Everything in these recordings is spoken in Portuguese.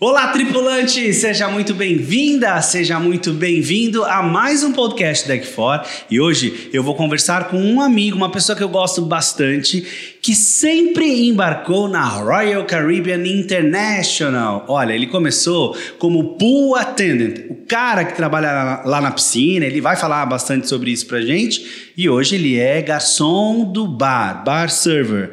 Olá, tripulante! Seja muito bem-vinda, seja muito bem-vindo a mais um podcast Deck For. E hoje eu vou conversar com um amigo, uma pessoa que eu gosto bastante, que sempre embarcou na Royal Caribbean International. Olha, ele começou como pool attendant, o cara que trabalha lá na piscina, ele vai falar bastante sobre isso pra gente. E hoje ele é garçom do bar, bar server.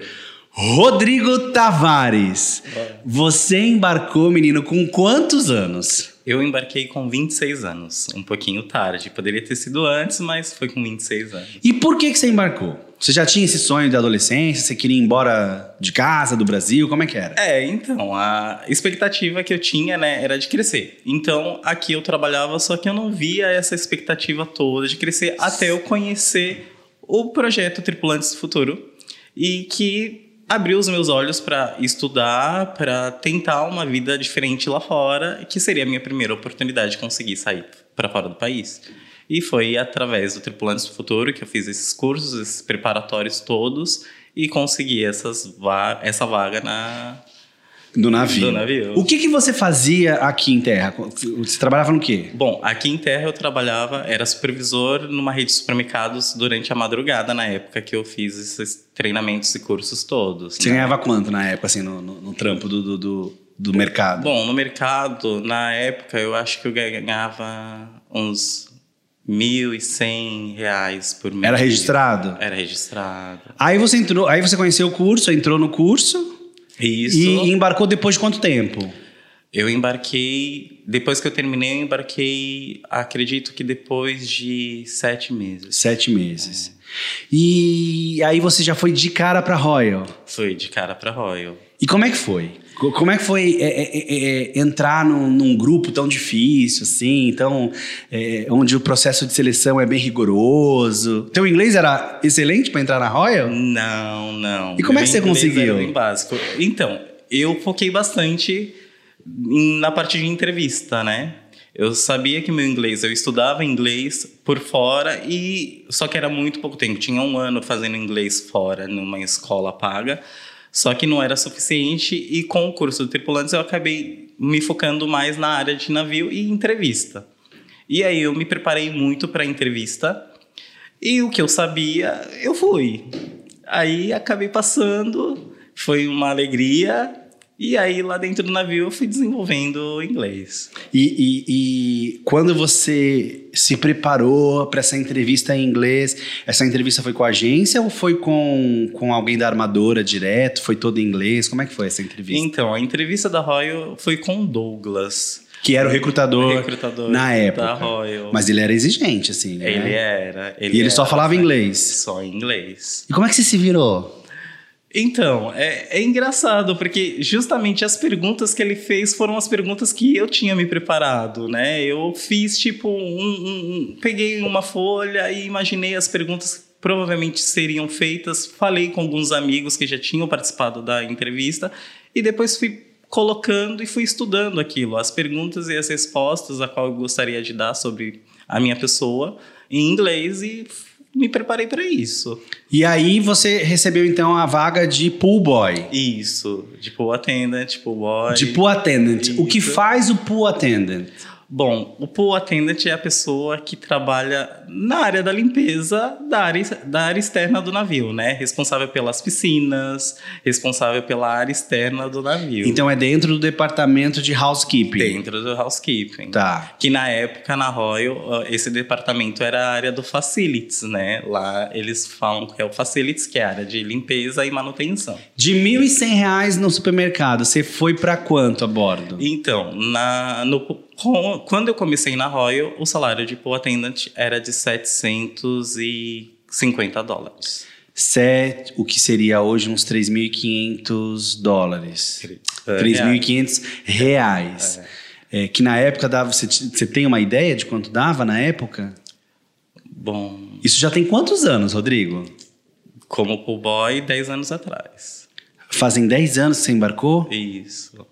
Rodrigo Tavares, você embarcou, menino, com quantos anos? Eu embarquei com 26 anos, um pouquinho tarde. Poderia ter sido antes, mas foi com 26 anos. E por que, que você embarcou? Você já tinha esse sonho de adolescência? Você queria ir embora de casa, do Brasil? Como é que era? É, então, a expectativa que eu tinha, né, era de crescer. Então, aqui eu trabalhava, só que eu não via essa expectativa toda de crescer até eu conhecer o projeto Tripulantes do Futuro e que abriu os meus olhos para estudar, para tentar uma vida diferente lá fora, que seria a minha primeira oportunidade de conseguir sair para fora do país. E foi através do Tripulantes do Futuro que eu fiz esses cursos, esses preparatórios todos e consegui essas va essa vaga na do navio. Do navio. O que, que você fazia aqui em terra? Você trabalhava no quê? Bom, aqui em terra eu trabalhava, era supervisor numa rede de supermercados durante a madrugada, na época que eu fiz esses treinamentos e cursos todos. Você né? ganhava quanto na época, assim, no, no, no trampo do, do, do, do mercado? Bom, no mercado, na época, eu acho que eu ganhava uns 1.100 reais por mês. Era registrado? Era registrado. Aí você entrou, aí você conheceu o curso, entrou no curso? Isso. E embarcou depois de quanto tempo? Eu embarquei. Depois que eu terminei, eu embarquei, acredito que depois de sete meses. Sete meses. É. E aí você já foi de cara para Royal? Foi de cara para Royal. E como é que foi? Como é que foi é, é, é, é, entrar num, num, grupo tão difícil, assim, tão, é, onde o processo de seleção é bem rigoroso? Teu inglês era excelente para entrar na Royal? Não, não. E como é que você conseguiu? Bem básico. Então, eu foquei bastante na parte de entrevista, né? Eu sabia que meu inglês, eu estudava inglês por fora e só que era muito pouco tempo. Tinha um ano fazendo inglês fora numa escola paga. Só que não era suficiente e com o curso de tripulantes eu acabei me focando mais na área de navio e entrevista. E aí eu me preparei muito para a entrevista e o que eu sabia, eu fui. Aí acabei passando, foi uma alegria e aí, lá dentro do navio, eu fui desenvolvendo inglês. E, e, e quando você se preparou para essa entrevista em inglês, essa entrevista foi com a agência ou foi com, com alguém da armadora direto? Foi todo em inglês? Como é que foi essa entrevista? Então, a entrevista da Royal foi com o Douglas. Que era o recrutador, o recrutador na época. Da Royal. Mas ele era exigente, assim, né? Ele era. Ele e ele era, só falava inglês? Só inglês. E como é que você se virou? Então, é, é, engraçado, porque justamente as perguntas que ele fez foram as perguntas que eu tinha me preparado, né? Eu fiz tipo um, um, um, peguei uma folha e imaginei as perguntas que provavelmente seriam feitas, falei com alguns amigos que já tinham participado da entrevista e depois fui colocando e fui estudando aquilo, as perguntas e as respostas a qual eu gostaria de dar sobre a minha pessoa em inglês e me preparei para isso. E aí você recebeu então a vaga de pool boy. Isso, de pool attendant, pool boy. De pool attendant. Isso. O que faz o pool attendant? Bom, o pool attendant é a pessoa que trabalha na área da limpeza da área, da área externa do navio, né? Responsável pelas piscinas, responsável pela área externa do navio. Então é dentro do departamento de housekeeping. Dentro do housekeeping. Tá. Que na época, na Royal, esse departamento era a área do facilities, né? Lá eles falam que é o facilities, que é a área de limpeza e manutenção. De R$ 1.100 no supermercado, você foi para quanto a bordo? Então, na, no quando eu comecei na Royal, o salário de pool attendant era de 750 dólares. Set, o que seria hoje uns 3.500 dólares. 3.500 reais. É. É, que na época dava. Você, você tem uma ideia de quanto dava na época? Bom. Isso já tem quantos anos, Rodrigo? Como pool boy, 10 anos atrás. Fazem 10 anos que você embarcou? Isso.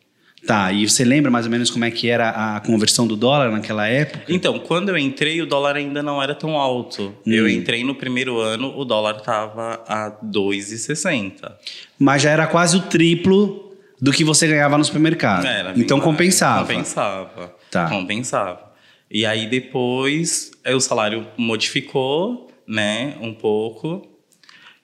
Tá, e você lembra mais ou menos como é que era a conversão do dólar naquela época? Então, quando eu entrei, o dólar ainda não era tão alto. Hum. Eu entrei no primeiro ano, o dólar estava a 2,60. Mas já era quase o triplo do que você ganhava no supermercado. Era então mais. compensava. Compensava. Tá. Compensava. E aí depois o salário modificou, né, um pouco.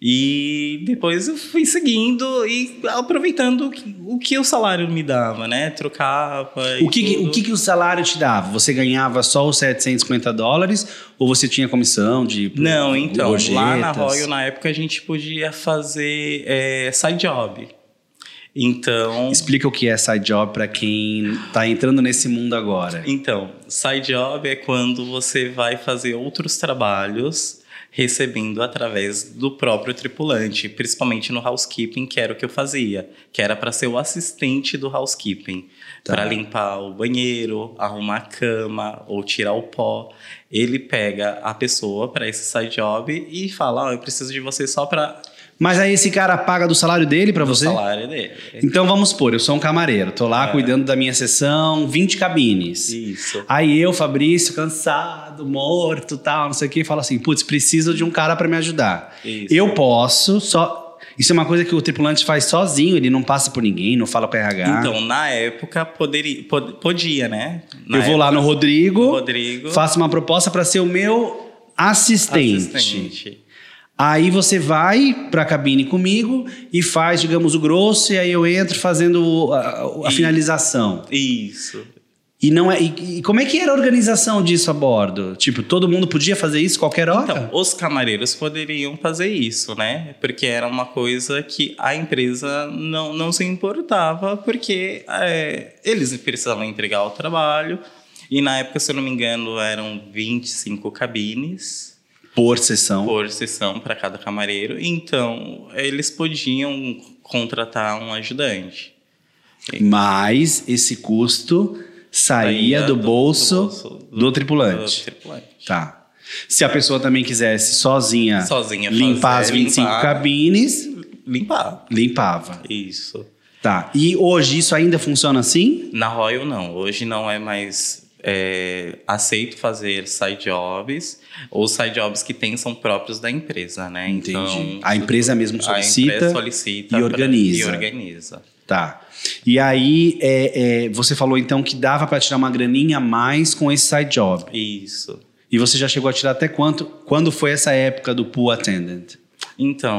E depois eu fui seguindo e aproveitando o que o, que o salário me dava, né? Trocava. O que, o que, que o salário te dava? Você ganhava só os 750 dólares ou você tinha comissão de Não, então, lá na gorjetas? Royal, na época, a gente podia fazer eh, side job. Então, Explica o que é side job para quem tá entrando nesse mundo agora. Então, side job é quando você vai fazer outros trabalhos recebendo através do próprio tripulante, principalmente no housekeeping, que era o que eu fazia, que era para ser o assistente do housekeeping, Tá. para limpar o banheiro, arrumar a cama ou tirar o pó. Ele pega a pessoa para esse side job e fala: "Ó, eu preciso de você só para Mas aí esse cara paga do salário dele para você? salário dele". Então vamos supor, eu sou um camareiro, tô lá É. cuidando da minha sessão, 20 cabines. Isso. Aí eu, Fabrício, cansado, morto, tal, não sei o que, falo assim, putz, preciso de um cara para me ajudar. Isso. Eu posso, só isso é uma coisa que o tripulante faz sozinho, ele não passa por ninguém, não fala com o RH. Então, na época poderia, pod- podia, né? Na eu vou lá no época, Rodrigo, Rodrigo. faço uma proposta para ser o meu assistente. assistente. Aí você vai para a cabine comigo e faz, digamos, o grosso, e aí eu entro fazendo a, a finalização. Isso. E não é. E, e como é que era a organização disso a bordo? Tipo, todo mundo podia fazer isso qualquer hora? Então, os camareiros poderiam fazer isso, né? Porque era uma coisa que a empresa não, não se importava, porque é, eles precisavam entregar o trabalho. E na época, se eu não me engano, eram 25 cabines por sessão. por sessão para cada camareiro. Então, eles podiam contratar um ajudante. Mas esse custo saía do, bolso do, tripulante. do tripulante. Tá. Se a pessoa também quisesse sozinha, Sozinha limpar fazer, as 25 limpar. cabines, Limpar. limpava. Isso. Tá. E hoje isso ainda funciona assim? Na Royal, não. Hoje não é mais é, aceito fazer side jobs. Os side jobs que tem são próprios da empresa, né? Então, A empresa mesmo a solicita empresa solicita e pra- organiza. e organiza. Tá. E aí, é, é, você falou então que dava para tirar uma graninha a mais com esse side job. Isso. E você já chegou a tirar até quanto? Quando foi essa época do pool attendant? Então,